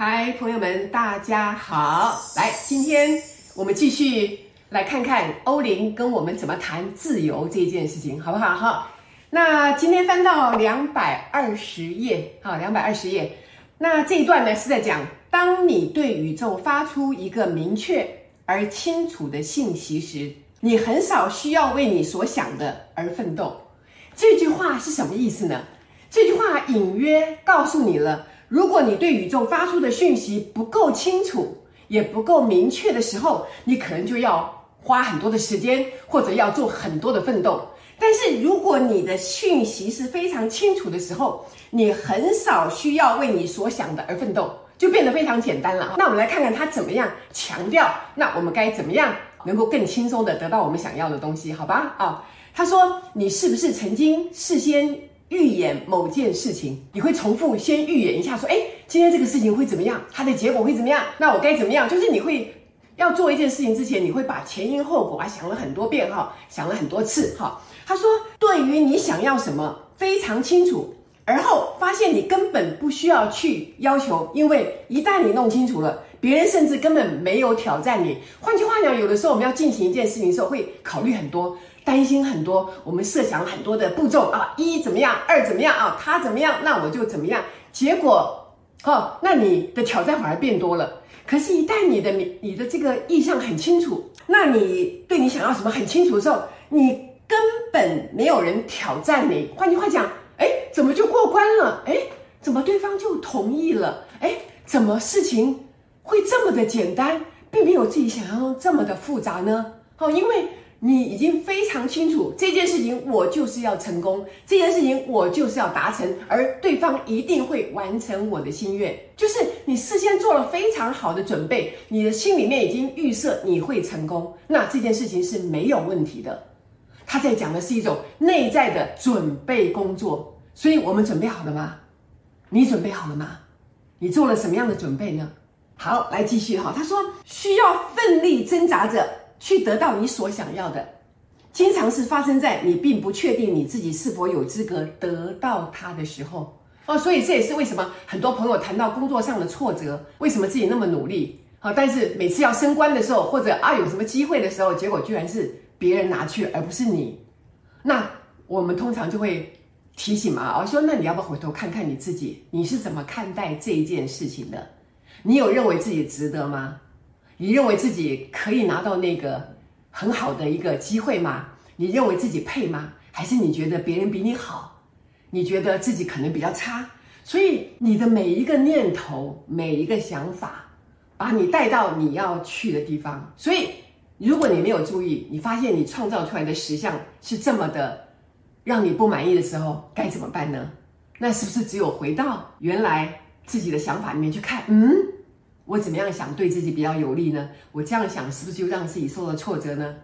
嗨，朋友们，大家好！来，今天我们继续来看看欧林跟我们怎么谈自由这件事情，好不好？哈，那今天翻到两百二十页，好，两百二十页。那这一段呢是在讲，当你对宇宙发出一个明确而清楚的信息时，你很少需要为你所想的而奋斗。这句话是什么意思呢？这句话隐约告诉你了。如果你对宇宙发出的讯息不够清楚，也不够明确的时候，你可能就要花很多的时间，或者要做很多的奋斗。但是如果你的讯息是非常清楚的时候，你很少需要为你所想的而奋斗，就变得非常简单了。那我们来看看他怎么样强调，那我们该怎么样能够更轻松的得到我们想要的东西？好吧？啊，他说，你是不是曾经事先预演某件事情，你会重复先预演一下，说：“哎，今天这个事情会怎么样？它的结果会怎么样？那我该怎么样？”就是你会要做一件事情之前，你会把前因后果啊想了很多遍哈，想了很多次哈。他说：“对于你想要什么非常清楚，而后发现你根本不需要去要求，因为一旦你弄清楚了，别人甚至根本没有挑战你。换句话讲，有的时候我们要进行一件事情的时候，会考虑很多。”担心很多，我们设想很多的步骤啊，一怎么样，二怎么样啊，他怎么样，那我就怎么样。结果，哦，那你的挑战反而变多了。可是，一旦你的你你的这个意向很清楚，那你对你想要什么很清楚的时候，你根本没有人挑战你。换句话讲，哎，怎么就过关了？哎，怎么对方就同意了？哎，怎么事情会这么的简单，并没有自己想象中这么的复杂呢？哦，因为。你已经非常清楚这件事情，我就是要成功，这件事情我就是要达成，而对方一定会完成我的心愿。就是你事先做了非常好的准备，你的心里面已经预设你会成功，那这件事情是没有问题的。他在讲的是一种内在的准备工作，所以我们准备好了吗？你准备好了吗？你做了什么样的准备呢？好，来继续哈。他说需要奋力挣扎着。去得到你所想要的，经常是发生在你并不确定你自己是否有资格得到它的时候哦。所以这也是为什么很多朋友谈到工作上的挫折，为什么自己那么努力啊，但是每次要升官的时候，或者啊有什么机会的时候，结果居然是别人拿去，而不是你。那我们通常就会提醒嘛，啊说那你要不要回头看看你自己，你是怎么看待这一件事情的？你有认为自己值得吗？你认为自己可以拿到那个很好的一个机会吗？你认为自己配吗？还是你觉得别人比你好？你觉得自己可能比较差？所以你的每一个念头、每一个想法，把你带到你要去的地方。所以，如果你没有注意，你发现你创造出来的实相是这么的让你不满意的时候，该怎么办呢？那是不是只有回到原来自己的想法里面去看？嗯？我怎么样想对自己比较有利呢？我这样想是不是就让自己受了挫折呢？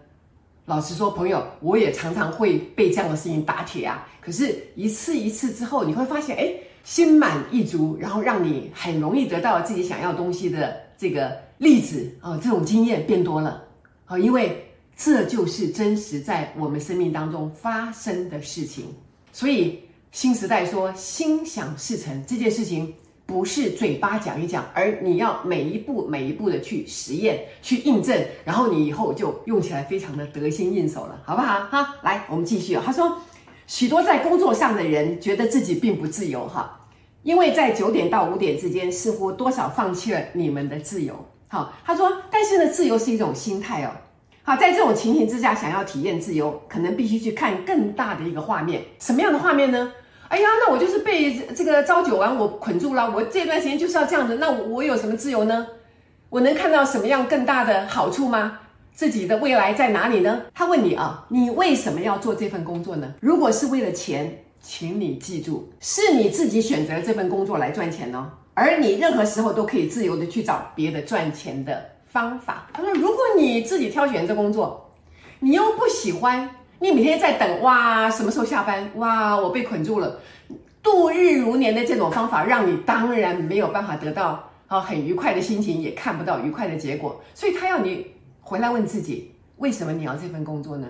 老实说，朋友，我也常常会被这样的事情打铁啊。可是，一次一次之后，你会发现，哎，心满意足，然后让你很容易得到自己想要东西的这个例子啊，这种经验变多了啊，因为这就是真实在我们生命当中发生的事情。所以，新时代说“心想事成”这件事情。不是嘴巴讲一讲，而你要每一步每一步的去实验、去印证，然后你以后就用起来非常的得心应手了，好不好？哈，来，我们继续。他说，许多在工作上的人觉得自己并不自由，哈，因为在九点到五点之间，似乎多少放弃了你们的自由。好，他说，但是呢，自由是一种心态哦。好，在这种情形之下，想要体验自由，可能必须去看更大的一个画面。什么样的画面呢？哎呀，那我就是被这个朝九晚五捆住了。我这段时间就是要这样子，那我有什么自由呢？我能看到什么样更大的好处吗？自己的未来在哪里呢？他问你啊，你为什么要做这份工作呢？如果是为了钱，请你记住，是你自己选择这份工作来赚钱哦，而你任何时候都可以自由的去找别的赚钱的方法。他说，如果你自己挑选这工作，你又不喜欢。你每天在等哇，什么时候下班？哇，我被捆住了，度日如年的这种方法，让你当然没有办法得到啊很愉快的心情，也看不到愉快的结果。所以他要你回来问自己，为什么你要这份工作呢？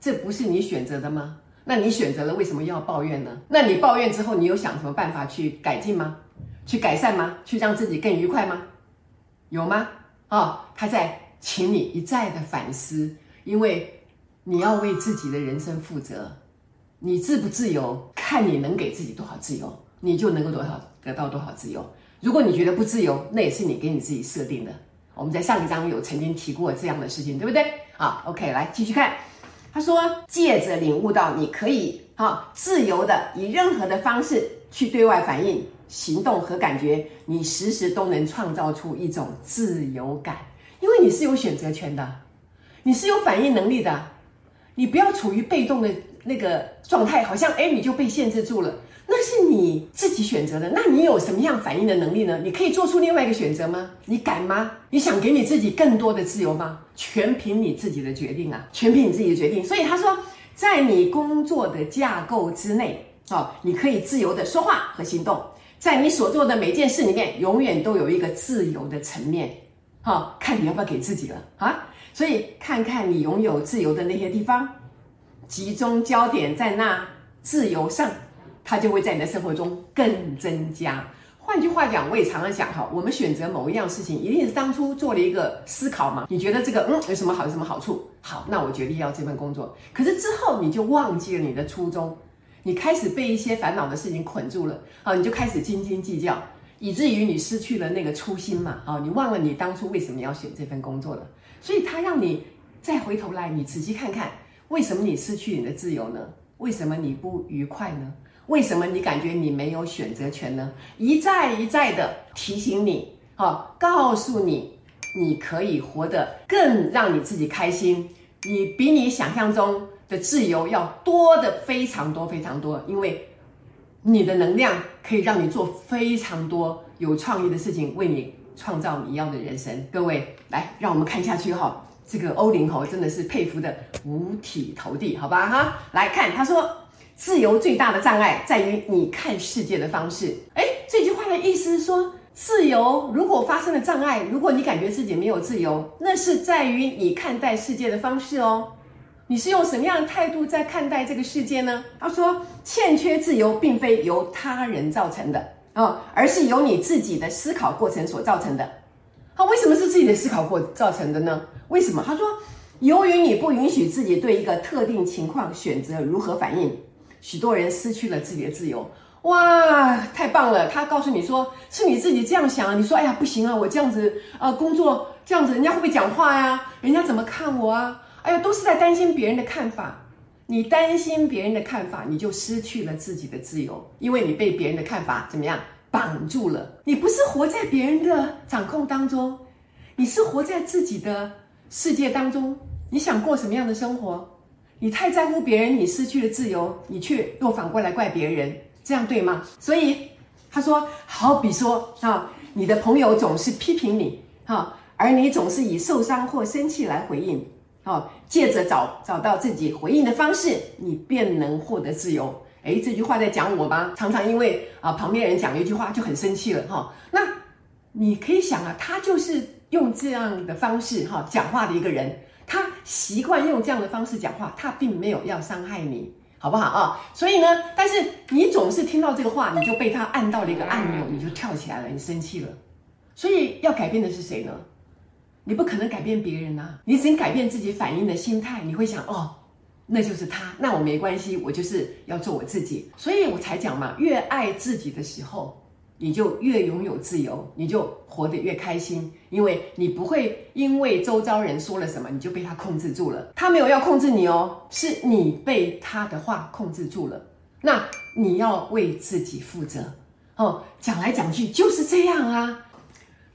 这不是你选择的吗？那你选择了，为什么要抱怨呢？那你抱怨之后，你有想什么办法去改进吗？去改善吗？去让自己更愉快吗？有吗？啊、哦，他在请你一再的反思，因为你要为自己的人生负责。你自不自由，看你能给自己多少自由，你就能够多少得到多少自由。如果你觉得不自由，那也是你给你自己设定的。我们在上一章有曾经提过这样的事情，对不对？好，OK，来继续看。他说，借着领悟到你可以啊自由的以任何的方式去对外反应、行动和感觉，你时时都能创造出一种自由感，因为你是有选择权的，你是有反应能力的，你不要处于被动的。那个状态好像哎，你就被限制住了，那是你自己选择的。那你有什么样反应的能力呢？你可以做出另外一个选择吗？你敢吗？你想给你自己更多的自由吗？全凭你自己的决定啊，全凭你自己的决定。所以他说，在你工作的架构之内，哦，你可以自由的说话和行动，在你所做的每件事里面，永远都有一个自由的层面，哈、哦，看你要不要给自己了啊。所以看看你拥有自由的那些地方。集中焦点在那自由上，它就会在你的生活中更增加。换句话讲，我也常常讲哈，我们选择某一样事情，一定是当初做了一个思考嘛。你觉得这个嗯有什么好，有什么好处？好，那我决定要这份工作。可是之后你就忘记了你的初衷，你开始被一些烦恼的事情捆住了啊，你就开始斤斤计较，以至于你失去了那个初心嘛啊，你忘了你当初为什么要选这份工作了。所以他让你再回头来，你仔细看看。为什么你失去你的自由呢？为什么你不愉快呢？为什么你感觉你没有选择权呢？一再一再的提醒你，啊，告诉你，你可以活得更让你自己开心。你比你想象中的自由要多的非常多非常多，因为你的能量可以让你做非常多有创意的事情，为你创造你要的人生。各位，来，让我们看下去哈。这个欧林吼真的是佩服的五体投地，好吧哈？来看他说，自由最大的障碍在于你看世界的方式。诶，这句话的意思是说，自由如果发生了障碍，如果你感觉自己没有自由，那是在于你看待世界的方式哦。你是用什么样的态度在看待这个世界呢？他说，欠缺自由并非由他人造成的哦，而是由你自己的思考过程所造成的。他为什么是自己的思考过造成的呢？为什么？他说，由于你不允许自己对一个特定情况选择如何反应，许多人失去了自己的自由。哇，太棒了！他告诉你说，是你自己这样想。你说，哎呀，不行啊，我这样子，呃，工作这样子，人家会不会讲话呀？人家怎么看我啊？哎呀，都是在担心别人的看法。你担心别人的看法，你就失去了自己的自由，因为你被别人的看法怎么样？绑住了，你不是活在别人的掌控当中，你是活在自己的世界当中。你想过什么样的生活？你太在乎别人，你失去了自由，你却又反过来怪别人，这样对吗？所以他说，好比说啊，你的朋友总是批评你，哈，而你总是以受伤或生气来回应，哦，借着找找到自己回应的方式，你便能获得自由。哎，这句话在讲我吗？常常因为啊，旁边人讲一句话就很生气了哈。那你可以想啊，他就是用这样的方式哈讲话的一个人，他习惯用这样的方式讲话，他并没有要伤害你，好不好啊？所以呢，但是你总是听到这个话，你就被他按到了一个按钮，你就跳起来了，你生气了。所以要改变的是谁呢？你不可能改变别人呐，你只能改变自己反应的心态。你会想哦。那就是他，那我没关系，我就是要做我自己，所以我才讲嘛，越爱自己的时候，你就越拥有自由，你就活得越开心，因为你不会因为周遭人说了什么，你就被他控制住了。他没有要控制你哦，是你被他的话控制住了。那你要为自己负责哦。讲来讲去就是这样啊，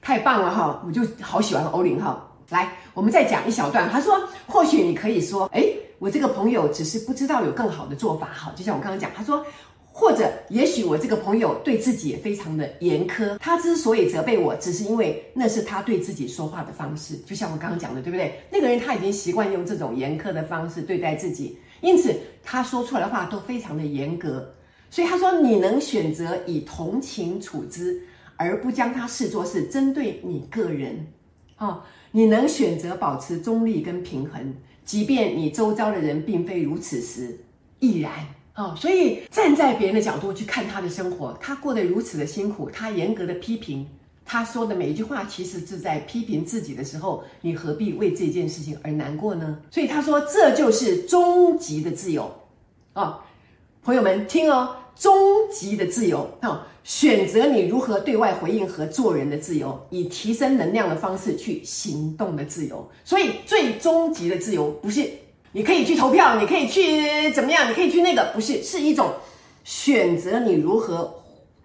太棒了哈，我就好喜欢欧林哈。来，我们再讲一小段。他说，或许你可以说，哎。我这个朋友只是不知道有更好的做法，哈，就像我刚刚讲，他说，或者也许我这个朋友对自己也非常的严苛，他之所以责备我，只是因为那是他对自己说话的方式，就像我刚刚讲的，对不对？那个人他已经习惯用这种严苛的方式对待自己，因此他说出来的话都非常的严格，所以他说，你能选择以同情处之，而不将他视作是针对你个人，啊，你能选择保持中立跟平衡。即便你周遭的人并非如此时，亦然哦，所以站在别人的角度去看他的生活，他过得如此的辛苦，他严格的批评，他说的每一句话其实是在批评自己的时候，你何必为这件事情而难过呢？所以他说，这就是终极的自由啊、哦，朋友们听哦，终极的自由啊、选择你如何对外回应和做人的自由，以提升能量的方式去行动的自由。所以最终极的自由不是。你可以去投票，你可以去怎么样？你可以去那个，不是，是一种选择你如何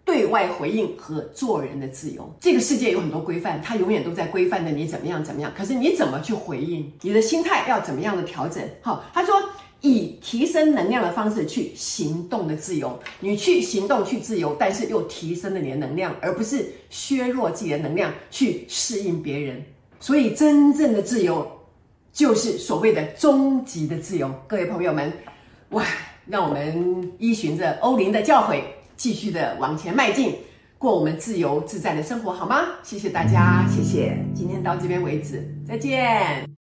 对外回应和做人的自由。这个世界有很多规范，它永远都在规范着你怎么样怎么样。可是你怎么去回应？你的心态要怎么样的调整？好，他说以提升能量的方式去行动的自由，你去行动去自由，但是又提升了你的能量，而不是削弱自己的能量去适应别人。所以真正的自由。就是所谓的终极的自由，各位朋友们，哇，让我们依循着欧林的教诲，继续的往前迈进，过我们自由自在的生活，好吗？谢谢大家，谢谢，今天到这边为止，再见。